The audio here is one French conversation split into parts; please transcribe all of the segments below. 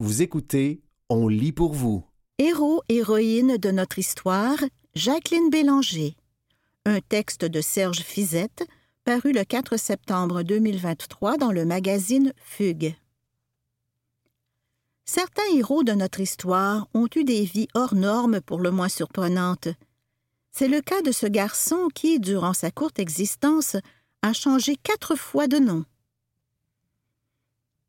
Vous écoutez On lit pour vous. Héros, héroïne de notre histoire, Jacqueline Bélanger. Un texte de Serge Fizette, paru le 4 septembre 2023 dans le magazine Fugue. Certains héros de notre histoire ont eu des vies hors normes pour le moins surprenantes. C'est le cas de ce garçon qui, durant sa courte existence, a changé quatre fois de nom.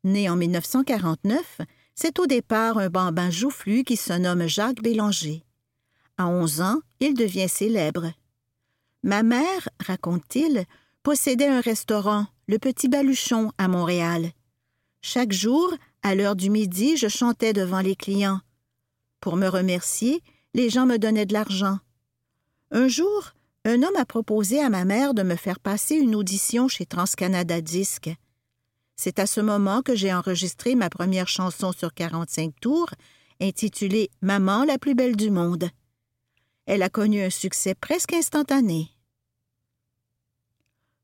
Né en 1949, c'est au départ un bambin joufflu qui se nomme Jacques Bélanger. À onze ans, il devient célèbre. Ma mère, raconte-t-il, possédait un restaurant, le Petit Baluchon, à Montréal. Chaque jour, à l'heure du midi, je chantais devant les clients. Pour me remercier, les gens me donnaient de l'argent. Un jour, un homme a proposé à ma mère de me faire passer une audition chez TransCanada Disque. C'est à ce moment que j'ai enregistré ma première chanson sur 45 tours, intitulée Maman la plus belle du monde. Elle a connu un succès presque instantané.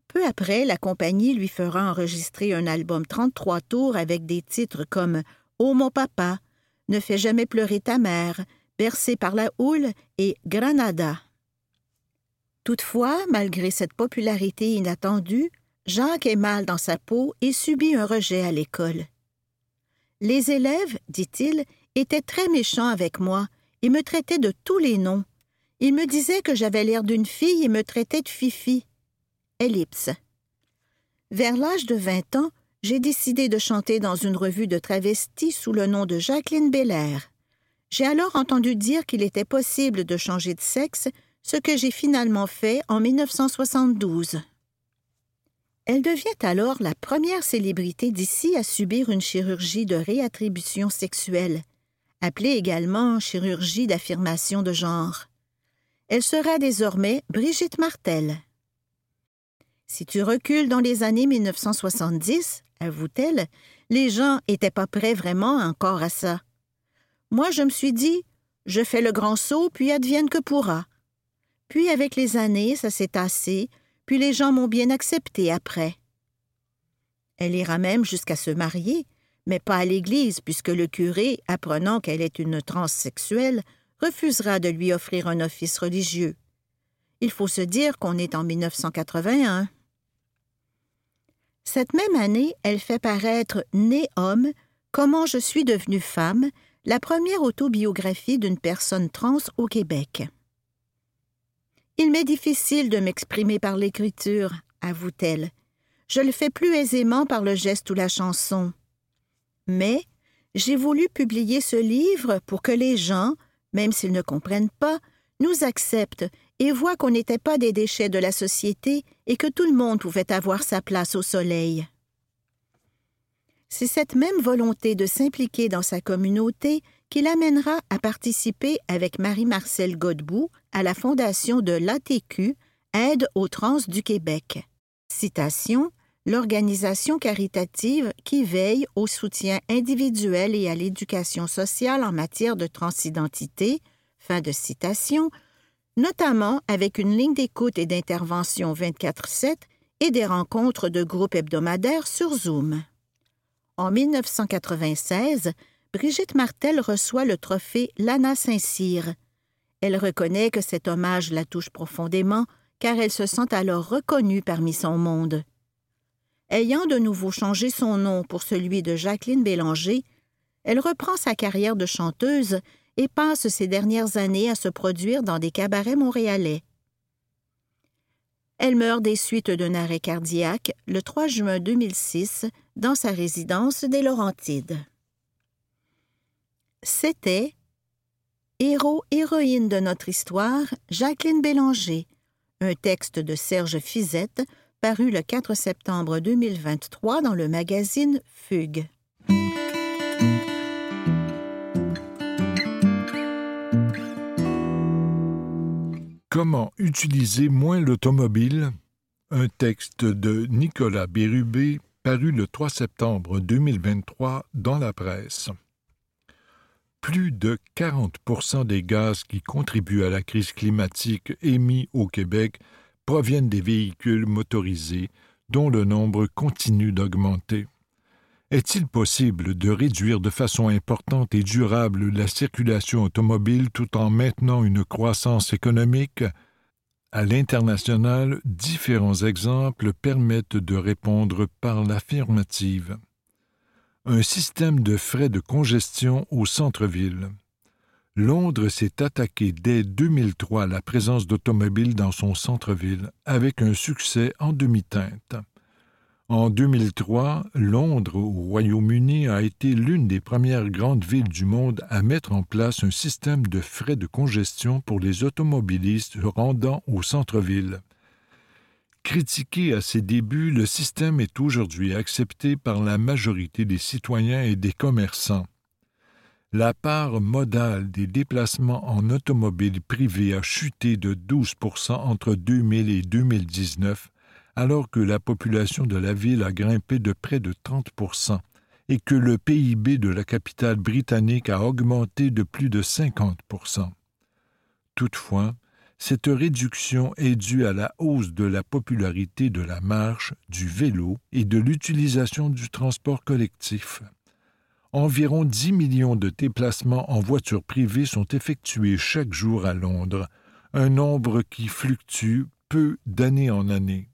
Peu après, la compagnie lui fera enregistrer un album 33 tours avec des titres comme Oh mon papa, Ne fais jamais pleurer ta mère, Bercé par la houle et Granada. Toutefois, malgré cette popularité inattendue, Jacques est mal dans sa peau et subit un rejet à l'école. Les élèves, dit-il, étaient très méchants avec moi et me traitaient de tous les noms. Ils me disaient que j'avais l'air d'une fille et me traitaient de fifi. Ellipse. Vers l'âge de vingt ans, j'ai décidé de chanter dans une revue de travestis sous le nom de Jacqueline Belair. J'ai alors entendu dire qu'il était possible de changer de sexe, ce que j'ai finalement fait en 1972. Elle devient alors la première célébrité d'ici à subir une chirurgie de réattribution sexuelle, appelée également chirurgie d'affirmation de genre. Elle sera désormais Brigitte Martel. Si tu recules dans les années 1970, avoue-t-elle, les gens n'étaient pas prêts vraiment encore à ça. Moi, je me suis dit, je fais le grand saut, puis advienne que pourra. Puis, avec les années, ça s'est tassé, puis les gens m'ont bien accepté après. Elle ira même jusqu'à se marier, mais pas à l'église, puisque le curé, apprenant qu'elle est une transsexuelle, refusera de lui offrir un office religieux. Il faut se dire qu'on est en 1981. Cette même année, elle fait paraître Né homme, Comment je suis devenue femme, la première autobiographie d'une personne trans au Québec. Il m'est difficile de m'exprimer par l'écriture, avoue-t-elle. Je le fais plus aisément par le geste ou la chanson. Mais j'ai voulu publier ce livre pour que les gens, même s'ils ne comprennent pas, nous acceptent et voient qu'on n'était pas des déchets de la société et que tout le monde pouvait avoir sa place au soleil. C'est cette même volonté de s'impliquer dans sa communauté qui l'amènera à participer avec Marie-Marcel Godbout à la fondation de l'ATQ, Aide aux trans du Québec. Citation L'organisation caritative qui veille au soutien individuel et à l'éducation sociale en matière de transidentité, notamment avec une ligne d'écoute et d'intervention 24-7 et des rencontres de groupes hebdomadaires sur Zoom. En 1996, Brigitte Martel reçoit le trophée Lana Saint-Cyr. Elle reconnaît que cet hommage la touche profondément, car elle se sent alors reconnue parmi son monde. Ayant de nouveau changé son nom pour celui de Jacqueline Bélanger, elle reprend sa carrière de chanteuse et passe ses dernières années à se produire dans des cabarets montréalais. Elle meurt des suites d'un arrêt cardiaque le 3 juin 2006 dans sa résidence des Laurentides. C'était Héros, héroïne de notre histoire, Jacqueline Bélanger, un texte de Serge Fizette, paru le 4 septembre 2023 dans le magazine Fugue. Comment utiliser moins l'automobile? Un texte de Nicolas Bérubé paru le 3 septembre 2023 dans la presse plus de 40% des gaz qui contribuent à la crise climatique émis au Québec proviennent des véhicules motorisés, dont le nombre continue d'augmenter. Est-il possible de réduire de façon importante et durable la circulation automobile tout en maintenant une croissance économique? À l'international, différents exemples permettent de répondre par l'affirmative. Un système de frais de congestion au centre-ville. Londres s'est attaqué dès 2003 à la présence d'automobiles dans son centre-ville, avec un succès en demi-teinte. En 2003, Londres, au Royaume-Uni, a été l'une des premières grandes villes du monde à mettre en place un système de frais de congestion pour les automobilistes rendant au centre-ville. Critiqué à ses débuts, le système est aujourd'hui accepté par la majorité des citoyens et des commerçants. La part modale des déplacements en automobile privée a chuté de 12% entre 2000 et 2019 alors que la population de la ville a grimpé de près de 30% et que le PIB de la capitale britannique a augmenté de plus de 50% Toutefois, cette réduction est due à la hausse de la popularité de la marche, du vélo et de l'utilisation du transport collectif. Environ 10 millions de déplacements en voiture privée sont effectués chaque jour à Londres, un nombre qui fluctue peu d'année en année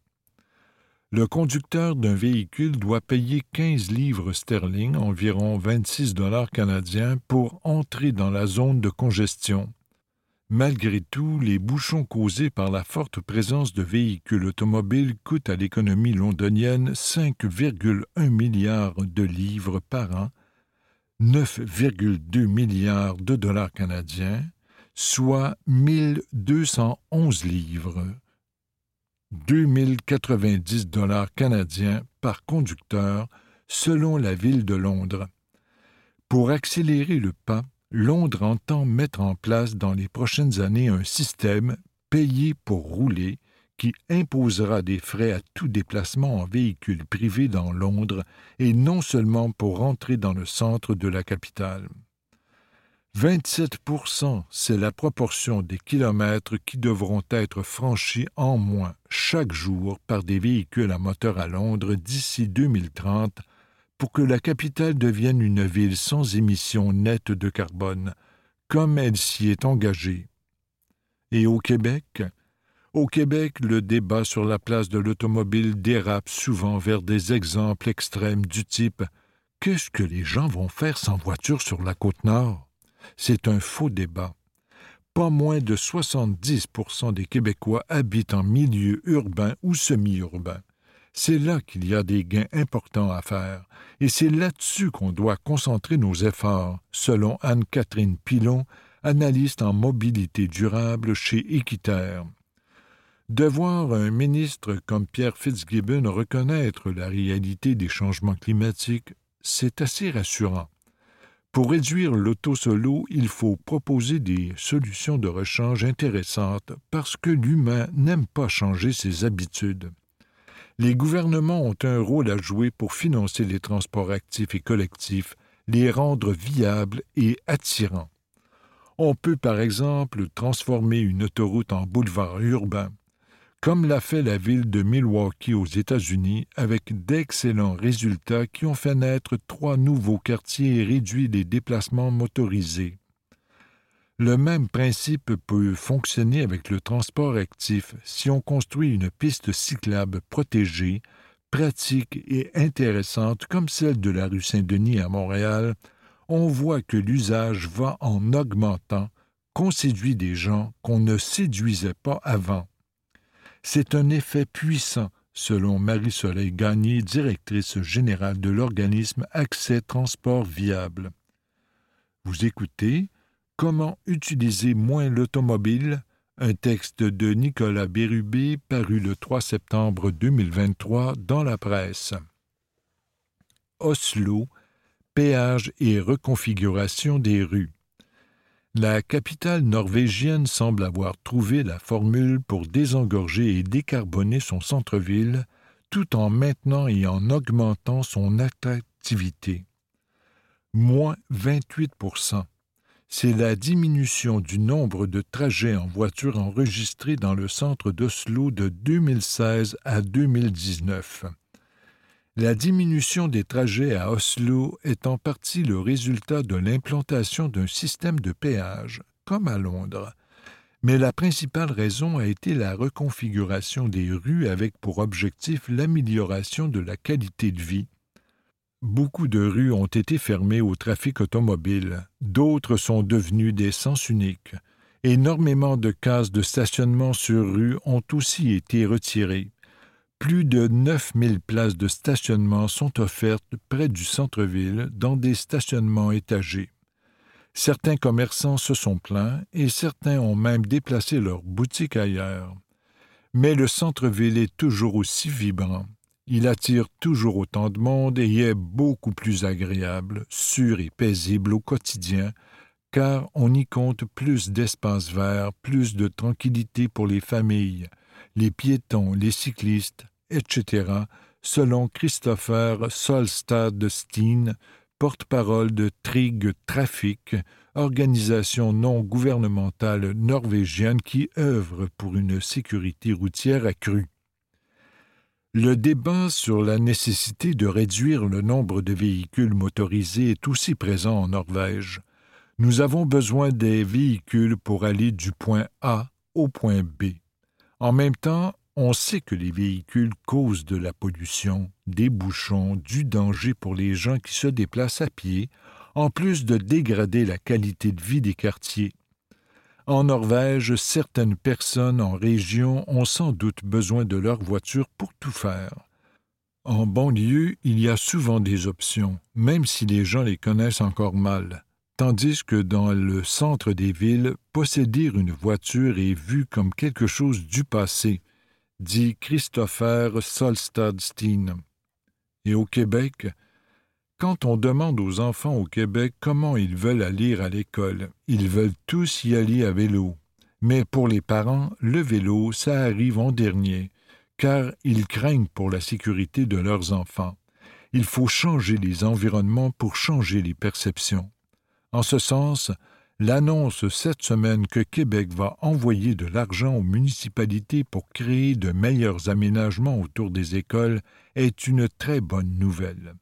le conducteur d'un véhicule doit payer 15 livres sterling, environ 26 dollars canadiens, pour entrer dans la zone de congestion. Malgré tout, les bouchons causés par la forte présence de véhicules automobiles coûtent à l'économie londonienne 5,1 milliards de livres par an, 9,2 milliards de dollars canadiens, soit 1211 livres 2090 dollars canadiens par conducteur selon la ville de Londres. Pour accélérer le pas, Londres entend mettre en place dans les prochaines années un système payé pour rouler qui imposera des frais à tout déplacement en véhicule privé dans Londres et non seulement pour entrer dans le centre de la capitale. 27% c'est la proportion des kilomètres qui devront être franchis en moins chaque jour par des véhicules à moteur à Londres d'ici 2030 pour que la capitale devienne une ville sans émissions nettes de carbone, comme elle s'y est engagée. Et au Québec? Au Québec, le débat sur la place de l'automobile dérape souvent vers des exemples extrêmes du type Qu'est-ce que les gens vont faire sans voiture sur la côte nord c'est un faux débat. Pas moins de 70% des Québécois habitent en milieu urbain ou semi-urbain. C'est là qu'il y a des gains importants à faire, et c'est là-dessus qu'on doit concentrer nos efforts, selon Anne-Catherine Pilon, analyste en mobilité durable chez Équiterre. De voir un ministre comme Pierre Fitzgibbon reconnaître la réalité des changements climatiques, c'est assez rassurant. Pour réduire l'auto-solo, il faut proposer des solutions de rechange intéressantes parce que l'humain n'aime pas changer ses habitudes. Les gouvernements ont un rôle à jouer pour financer les transports actifs et collectifs, les rendre viables et attirants. On peut par exemple transformer une autoroute en boulevard urbain, comme l'a fait la ville de Milwaukee aux États-Unis, avec d'excellents résultats qui ont fait naître trois nouveaux quartiers et réduit les déplacements motorisés. Le même principe peut fonctionner avec le transport actif si on construit une piste cyclable protégée, pratique et intéressante comme celle de la rue Saint-Denis à Montréal, on voit que l'usage va en augmentant, qu'on séduit des gens qu'on ne séduisait pas avant. C'est un effet puissant, selon Marie-Soleil Gagné, directrice générale de l'organisme Accès Transport Viable. Vous écoutez Comment utiliser moins l'automobile? Un texte de Nicolas Bérubé paru le 3 septembre 2023 dans la presse. Oslo, péage et reconfiguration des rues. La capitale norvégienne semble avoir trouvé la formule pour désengorger et décarboner son centre-ville tout en maintenant et en augmentant son attractivité. Moins 28 c'est la diminution du nombre de trajets en voiture enregistrés dans le centre d'Oslo de 2016 à 2019. La diminution des trajets à Oslo est en partie le résultat de l'implantation d'un système de péage, comme à Londres. Mais la principale raison a été la reconfiguration des rues avec pour objectif l'amélioration de la qualité de vie. Beaucoup de rues ont été fermées au trafic automobile, d'autres sont devenues des sens uniques. Énormément de cases de stationnement sur rue ont aussi été retirées. Plus de 9000 places de stationnement sont offertes près du centre-ville dans des stationnements étagés. Certains commerçants se sont plaints et certains ont même déplacé leurs boutiques ailleurs. Mais le centre-ville est toujours aussi vibrant. Il attire toujours autant de monde et est beaucoup plus agréable, sûr et paisible au quotidien, car on y compte plus d'espaces verts, plus de tranquillité pour les familles, les piétons, les cyclistes, etc., selon Christopher Solstad Steen, porte-parole de Trig Traffic, organisation non gouvernementale norvégienne qui œuvre pour une sécurité routière accrue. Le débat sur la nécessité de réduire le nombre de véhicules motorisés est aussi présent en Norvège. Nous avons besoin des véhicules pour aller du point A au point B. En même temps, on sait que les véhicules causent de la pollution, des bouchons, du danger pour les gens qui se déplacent à pied, en plus de dégrader la qualité de vie des quartiers. En Norvège, certaines personnes en région ont sans doute besoin de leur voiture pour tout faire. En banlieue, il y a souvent des options, même si les gens les connaissent encore mal, tandis que dans le centre des villes, posséder une voiture est vu comme quelque chose du passé, dit Christopher Solstadstein. Et au Québec, quand on demande aux enfants au Québec comment ils veulent aller à l'école, ils veulent tous y aller à vélo. Mais pour les parents, le vélo, ça arrive en dernier, car ils craignent pour la sécurité de leurs enfants. Il faut changer les environnements pour changer les perceptions. En ce sens, l'annonce cette semaine que Québec va envoyer de l'argent aux municipalités pour créer de meilleurs aménagements autour des écoles est une très bonne nouvelle.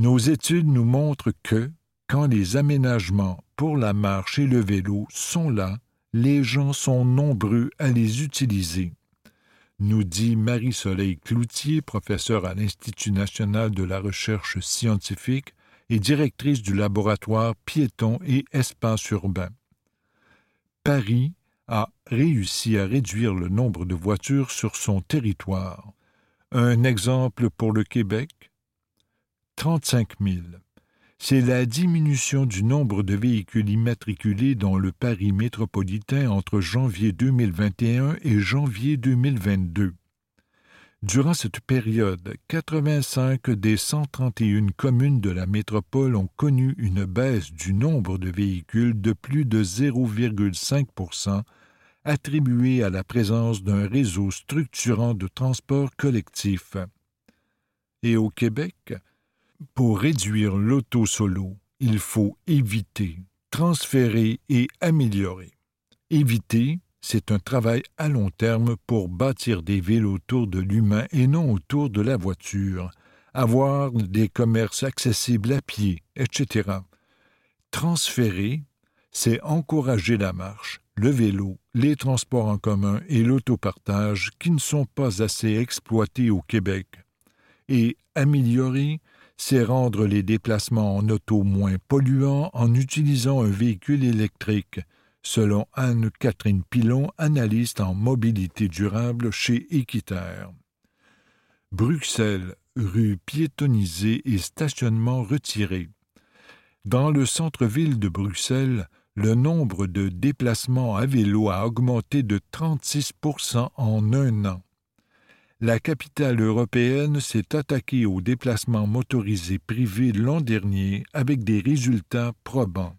Nos études nous montrent que, quand les aménagements pour la marche et le vélo sont là, les gens sont nombreux à les utiliser. Nous dit Marie-Soleil Cloutier, professeure à l'Institut national de la recherche scientifique, et directrice du laboratoire Piéton et Espace urbain. Paris a réussi à réduire le nombre de voitures sur son territoire. Un exemple pour le Québec 35 000. C'est la diminution du nombre de véhicules immatriculés dans le Paris métropolitain entre janvier 2021 et janvier 2022. Durant cette période, 85 des 131 communes de la métropole ont connu une baisse du nombre de véhicules de plus de 0,5% attribuée à la présence d'un réseau structurant de transport collectif. Et au Québec, pour réduire l'auto-solo, il faut éviter, transférer et améliorer. Éviter, c'est un travail à long terme pour bâtir des villes autour de l'humain et non autour de la voiture, avoir des commerces accessibles à pied, etc. Transférer, c'est encourager la marche, le vélo, les transports en commun et l'autopartage qui ne sont pas assez exploités au Québec. Et améliorer, c'est rendre les déplacements en auto moins polluants en utilisant un véhicule électrique, selon Anne-Catherine Pilon, analyste en mobilité durable chez Équiterre. Bruxelles, rue piétonnisée et stationnement retiré. Dans le centre-ville de Bruxelles, le nombre de déplacements à vélo a augmenté de 36% en un an. La capitale européenne s'est attaquée aux déplacements motorisés privés l'an dernier avec des résultats probants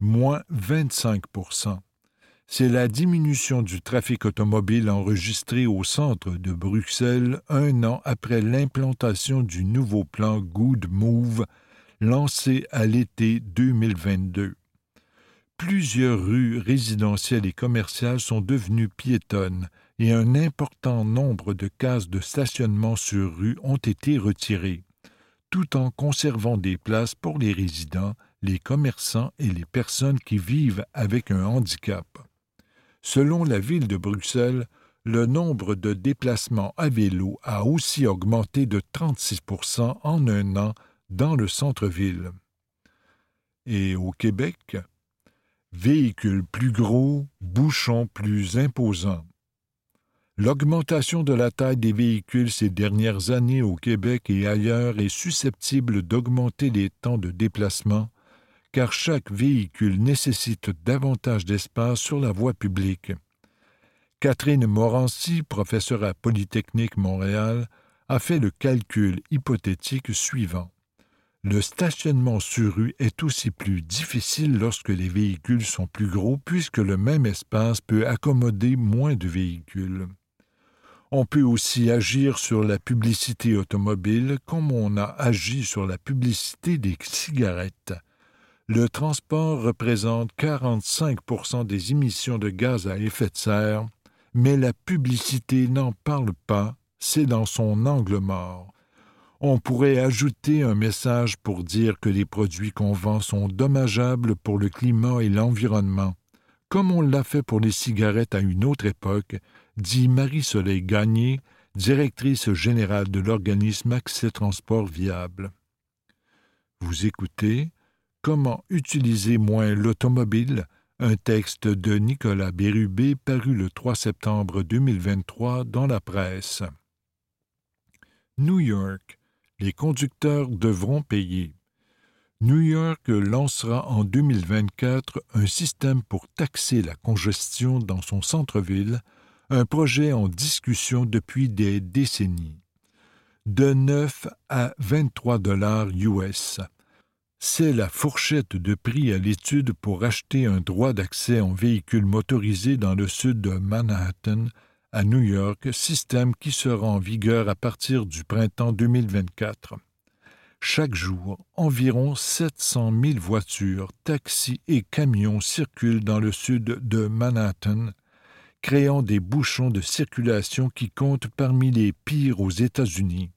moins 25% C'est la diminution du trafic automobile enregistrée au centre de Bruxelles un an après l'implantation du nouveau plan Good Move lancé à l'été 2022. Plusieurs rues résidentielles et commerciales sont devenues piétonnes et un important nombre de cases de stationnement sur rue ont été retirées, tout en conservant des places pour les résidents, les commerçants et les personnes qui vivent avec un handicap. Selon la ville de Bruxelles, le nombre de déplacements à vélo a aussi augmenté de 36% en un an dans le centre-ville. Et au Québec, véhicules plus gros, bouchons plus imposants. L'augmentation de la taille des véhicules ces dernières années au Québec et ailleurs est susceptible d'augmenter les temps de déplacement, car chaque véhicule nécessite davantage d'espace sur la voie publique. Catherine Morancy, professeure à Polytechnique Montréal, a fait le calcul hypothétique suivant. Le stationnement sur rue est aussi plus difficile lorsque les véhicules sont plus gros puisque le même espace peut accommoder moins de véhicules. On peut aussi agir sur la publicité automobile comme on a agi sur la publicité des cigarettes. Le transport représente 45% des émissions de gaz à effet de serre, mais la publicité n'en parle pas, c'est dans son angle mort. On pourrait ajouter un message pour dire que les produits qu'on vend sont dommageables pour le climat et l'environnement, comme on l'a fait pour les cigarettes à une autre époque, dit Marie-Soleil Gagné, directrice générale de l'organisme Accès Transport Viable. Vous écoutez Comment utiliser moins l'automobile un texte de Nicolas Bérubé paru le 3 septembre 2023 dans la presse. New York. Les conducteurs devront payer. New York lancera en 2024 un système pour taxer la congestion dans son centre-ville un projet en discussion depuis des décennies. De 9 à 23 dollars US. C'est la fourchette de prix à l'étude pour acheter un droit d'accès en véhicule motorisé dans le sud de Manhattan, à New York, système qui sera en vigueur à partir du printemps 2024. Chaque jour, environ 700 000 voitures, taxis et camions circulent dans le sud de Manhattan, créant des bouchons de circulation qui comptent parmi les pires aux États-Unis.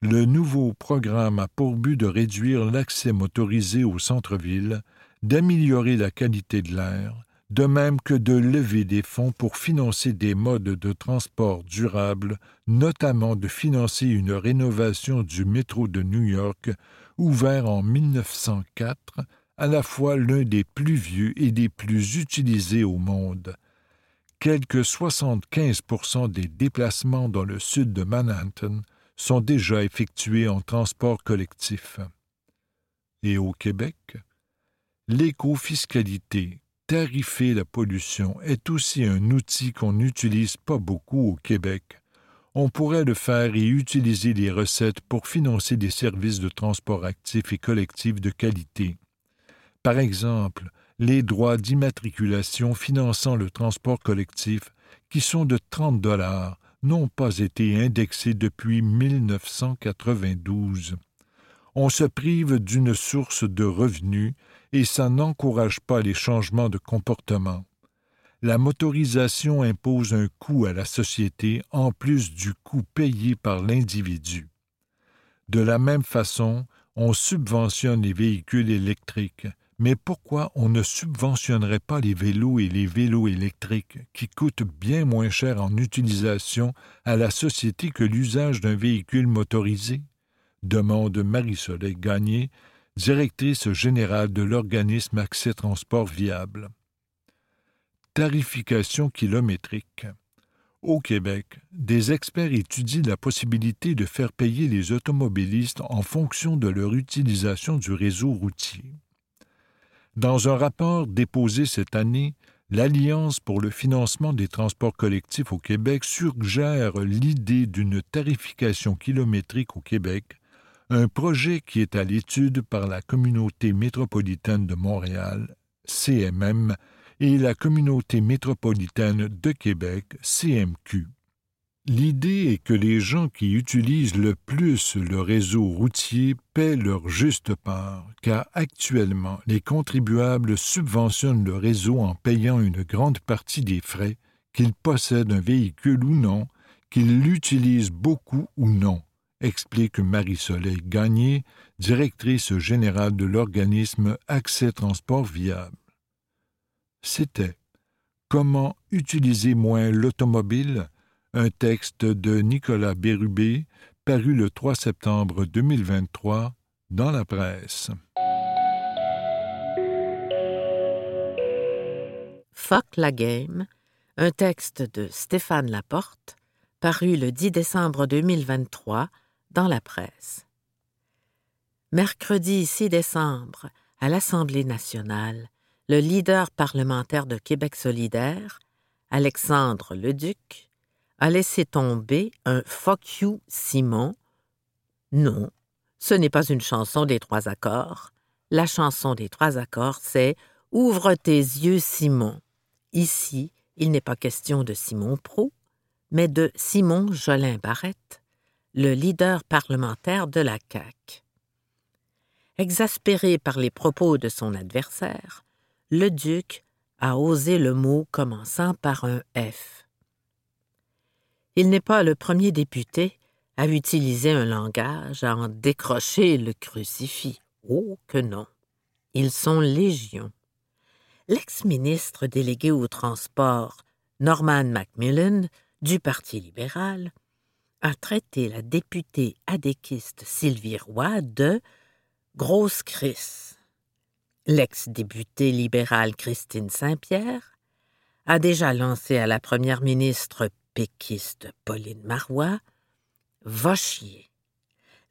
Le nouveau programme a pour but de réduire l'accès motorisé au centre-ville, d'améliorer la qualité de l'air, de même que de lever des fonds pour financer des modes de transport durables, notamment de financer une rénovation du métro de New York, ouvert en 1904, à la fois l'un des plus vieux et des plus utilisés au monde quelques 75 des déplacements dans le sud de Manhattan sont déjà effectués en transport collectif. Et au Québec, l'écofiscalité, tarifer la pollution, est aussi un outil qu'on n'utilise pas beaucoup au Québec. On pourrait le faire et utiliser les recettes pour financer des services de transport actif et collectif de qualité. Par exemple, les droits d'immatriculation finançant le transport collectif, qui sont de 30 dollars, n'ont pas été indexés depuis 1992. On se prive d'une source de revenus et ça n'encourage pas les changements de comportement. La motorisation impose un coût à la société en plus du coût payé par l'individu. De la même façon, on subventionne les véhicules électriques, mais pourquoi on ne subventionnerait pas les vélos et les vélos électriques, qui coûtent bien moins cher en utilisation à la société que l'usage d'un véhicule motorisé? demande Marie-Soleil Gagné, directrice générale de l'organisme Accès Transport Viable. Tarification kilométrique. Au Québec, des experts étudient la possibilité de faire payer les automobilistes en fonction de leur utilisation du réseau routier. Dans un rapport déposé cette année, l'Alliance pour le financement des transports collectifs au Québec suggère l'idée d'une tarification kilométrique au Québec, un projet qui est à l'étude par la Communauté métropolitaine de Montréal, CMM, et la Communauté métropolitaine de Québec, CMQ. L'idée est que les gens qui utilisent le plus le réseau routier paient leur juste part, car actuellement les contribuables subventionnent le réseau en payant une grande partie des frais qu'il possède un véhicule ou non, qu'il l'utilise beaucoup ou non, explique Marie-Soleil Gagné, directrice générale de l'organisme Accès Transport Viable. C'était Comment utiliser moins l'automobile un texte de Nicolas Bérubé paru le 3 septembre 2023 dans la presse. Fuck la game, un texte de Stéphane Laporte, paru le 10 décembre 2023 dans la presse. Mercredi 6 décembre, à l'Assemblée nationale, le leader parlementaire de Québec solidaire, Alexandre Leduc, a laissé tomber un Fuck you Simon. Non, ce n'est pas une chanson des trois accords. La chanson des trois accords, c'est Ouvre tes yeux, Simon. Ici, il n'est pas question de Simon Pro, mais de Simon Jolin Barrette, le leader parlementaire de la CAQ. Exaspéré par les propos de son adversaire, le duc a osé le mot commençant par un F. Il n'est pas le premier député à utiliser un langage, à en décrocher le crucifix. Oh que non. Ils sont légions. L'ex-ministre délégué au transport, Norman Macmillan, du Parti libéral, a traité la députée adéquiste Sylvie Roy de grosse Chris. L'ex-députée libérale Christine Saint-Pierre a déjà lancé à la première ministre péquiste Pauline Marois Va chier.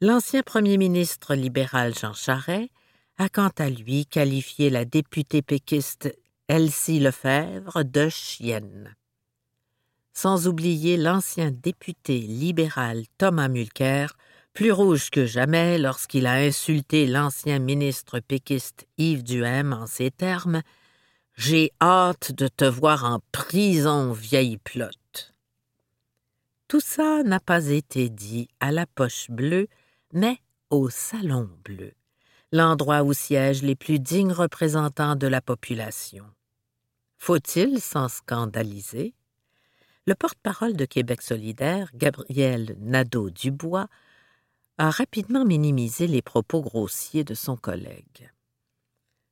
L'ancien premier ministre libéral Jean Charest a quant à lui qualifié la députée péquiste Elsie Lefebvre de chienne. Sans oublier l'ancien député libéral Thomas Mulcair, plus rouge que jamais lorsqu'il a insulté l'ancien ministre péquiste Yves Duhem en ces termes J'ai hâte de te voir en prison, vieille plotte. Tout ça n'a pas été dit à la poche bleue, mais au salon bleu, l'endroit où siègent les plus dignes représentants de la population. Faut-il s'en scandaliser? Le porte-parole de Québec solidaire, Gabriel Nadeau-Dubois, a rapidement minimisé les propos grossiers de son collègue.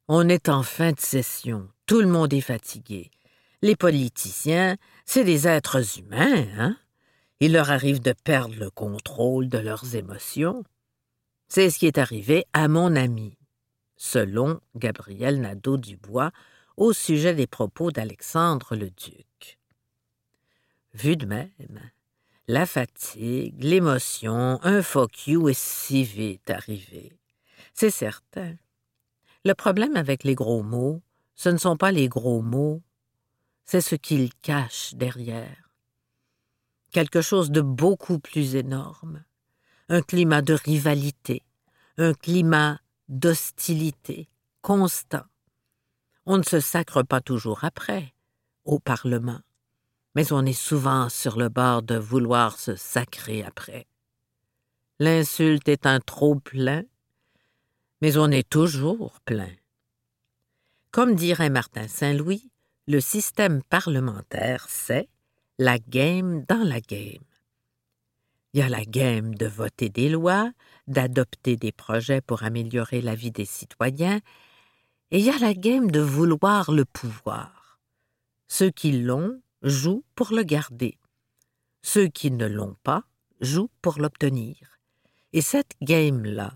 On est en fin de session, tout le monde est fatigué. Les politiciens, c'est des êtres humains, hein? Il leur arrive de perdre le contrôle de leurs émotions. C'est ce qui est arrivé à mon ami, selon Gabriel Nadeau-Dubois, au sujet des propos d'Alexandre le Duc. Vu de même, la fatigue, l'émotion, un fuck you est si vite arrivé. C'est certain. Le problème avec les gros mots, ce ne sont pas les gros mots, c'est ce qu'ils cachent derrière. Quelque chose de beaucoup plus énorme, un climat de rivalité, un climat d'hostilité constant. On ne se sacre pas toujours après, au Parlement mais on est souvent sur le bord de vouloir se sacrer après. L'insulte est un trop plein, mais on est toujours plein. Comme dirait Martin Saint-Louis, le système parlementaire, c'est la game dans la game. Il y a la game de voter des lois, d'adopter des projets pour améliorer la vie des citoyens, et il y a la game de vouloir le pouvoir. Ceux qui l'ont jouent pour le garder. Ceux qui ne l'ont pas jouent pour l'obtenir. Et cette game-là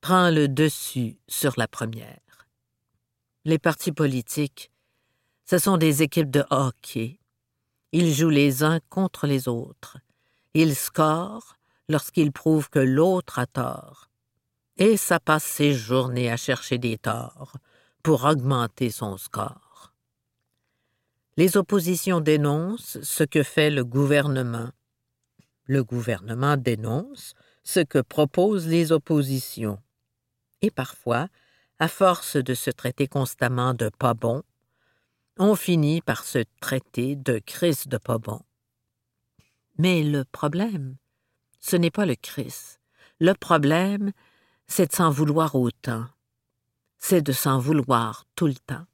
prend le dessus sur la première. Les partis politiques, ce sont des équipes de hockey. Ils jouent les uns contre les autres. Ils scorent lorsqu'ils prouvent que l'autre a tort. Et ça passe ses journées à chercher des torts pour augmenter son score. Les oppositions dénoncent ce que fait le gouvernement. Le gouvernement dénonce ce que proposent les oppositions. Et parfois, à force de se traiter constamment de pas bon, on finit par se traiter de crise de pas. Mais le problème, ce n'est pas le crise. Le problème, c'est de s'en vouloir autant. C'est de s'en vouloir tout le temps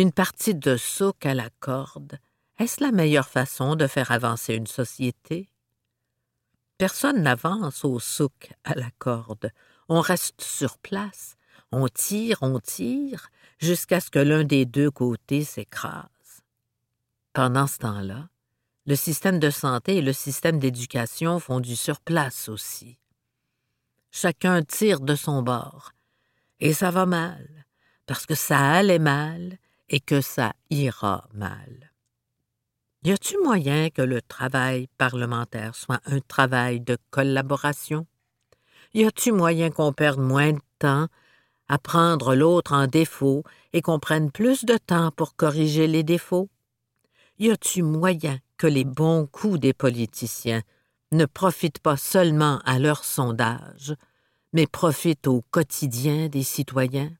une partie de souk à la corde Est-ce la meilleure façon de faire avancer une société? Personne n'avance au souk à la corde. On reste sur place. On tire, on tire, jusqu'à ce que l'un des deux côtés s'écrase. Pendant ce temps-là, le système de santé et le système d'éducation font du surplace aussi. Chacun tire de son bord. Et ça va mal, parce que ça allait mal et que ça ira mal. Y a-t-il moyen que le travail parlementaire soit un travail de collaboration? Y a-t-il moyen qu'on perde moins de temps à prendre l'autre en défaut et qu'on prenne plus de temps pour corriger les défauts? Y a-t-il moyen que les bons coups des politiciens ne profitent pas seulement à leur sondage, mais profitent au quotidien des citoyens?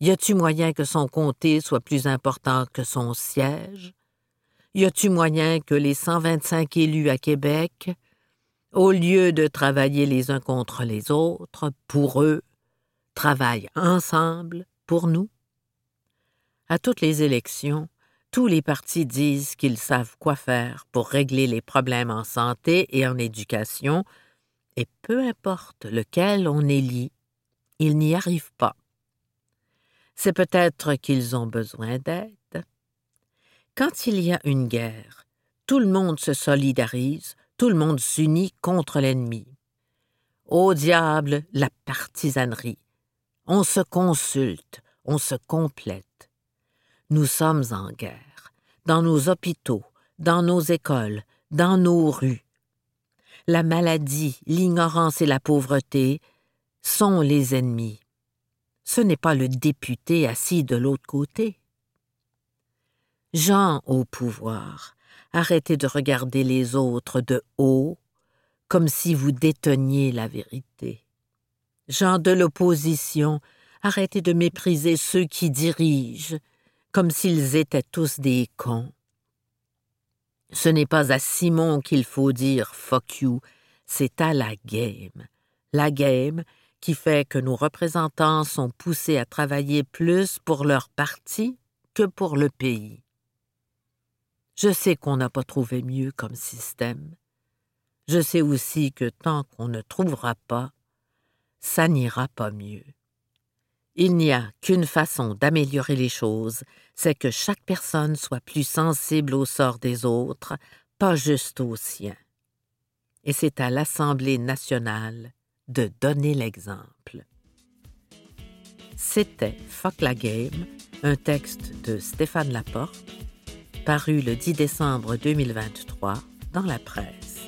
Y a-t-il moyen que son comté soit plus important que son siège? Y a-t-il moyen que les 125 élus à Québec, au lieu de travailler les uns contre les autres, pour eux, travaillent ensemble pour nous? À toutes les élections, tous les partis disent qu'ils savent quoi faire pour régler les problèmes en santé et en éducation, et peu importe lequel on élit, ils n'y arrivent pas. C'est peut-être qu'ils ont besoin d'aide, quand il y a une guerre, tout le monde se solidarise, tout le monde s'unit contre l'ennemi. Au diable, la partisanerie. On se consulte, on se complète. Nous sommes en guerre, dans nos hôpitaux, dans nos écoles, dans nos rues. La maladie, l'ignorance et la pauvreté sont les ennemis. Ce n'est pas le député assis de l'autre côté. Gens au pouvoir, arrêtez de regarder les autres de haut, comme si vous déteniez la vérité. Gens de l'opposition, arrêtez de mépriser ceux qui dirigent, comme s'ils étaient tous des cons. Ce n'est pas à Simon qu'il faut dire fuck you, c'est à la game. La game qui fait que nos représentants sont poussés à travailler plus pour leur parti que pour le pays. Je sais qu'on n'a pas trouvé mieux comme système. Je sais aussi que tant qu'on ne trouvera pas, ça n'ira pas mieux. Il n'y a qu'une façon d'améliorer les choses, c'est que chaque personne soit plus sensible au sort des autres, pas juste au sien. Et c'est à l'Assemblée nationale de donner l'exemple. C'était Fuck la Game, un texte de Stéphane Laporte, paru le 10 décembre 2023 dans la presse.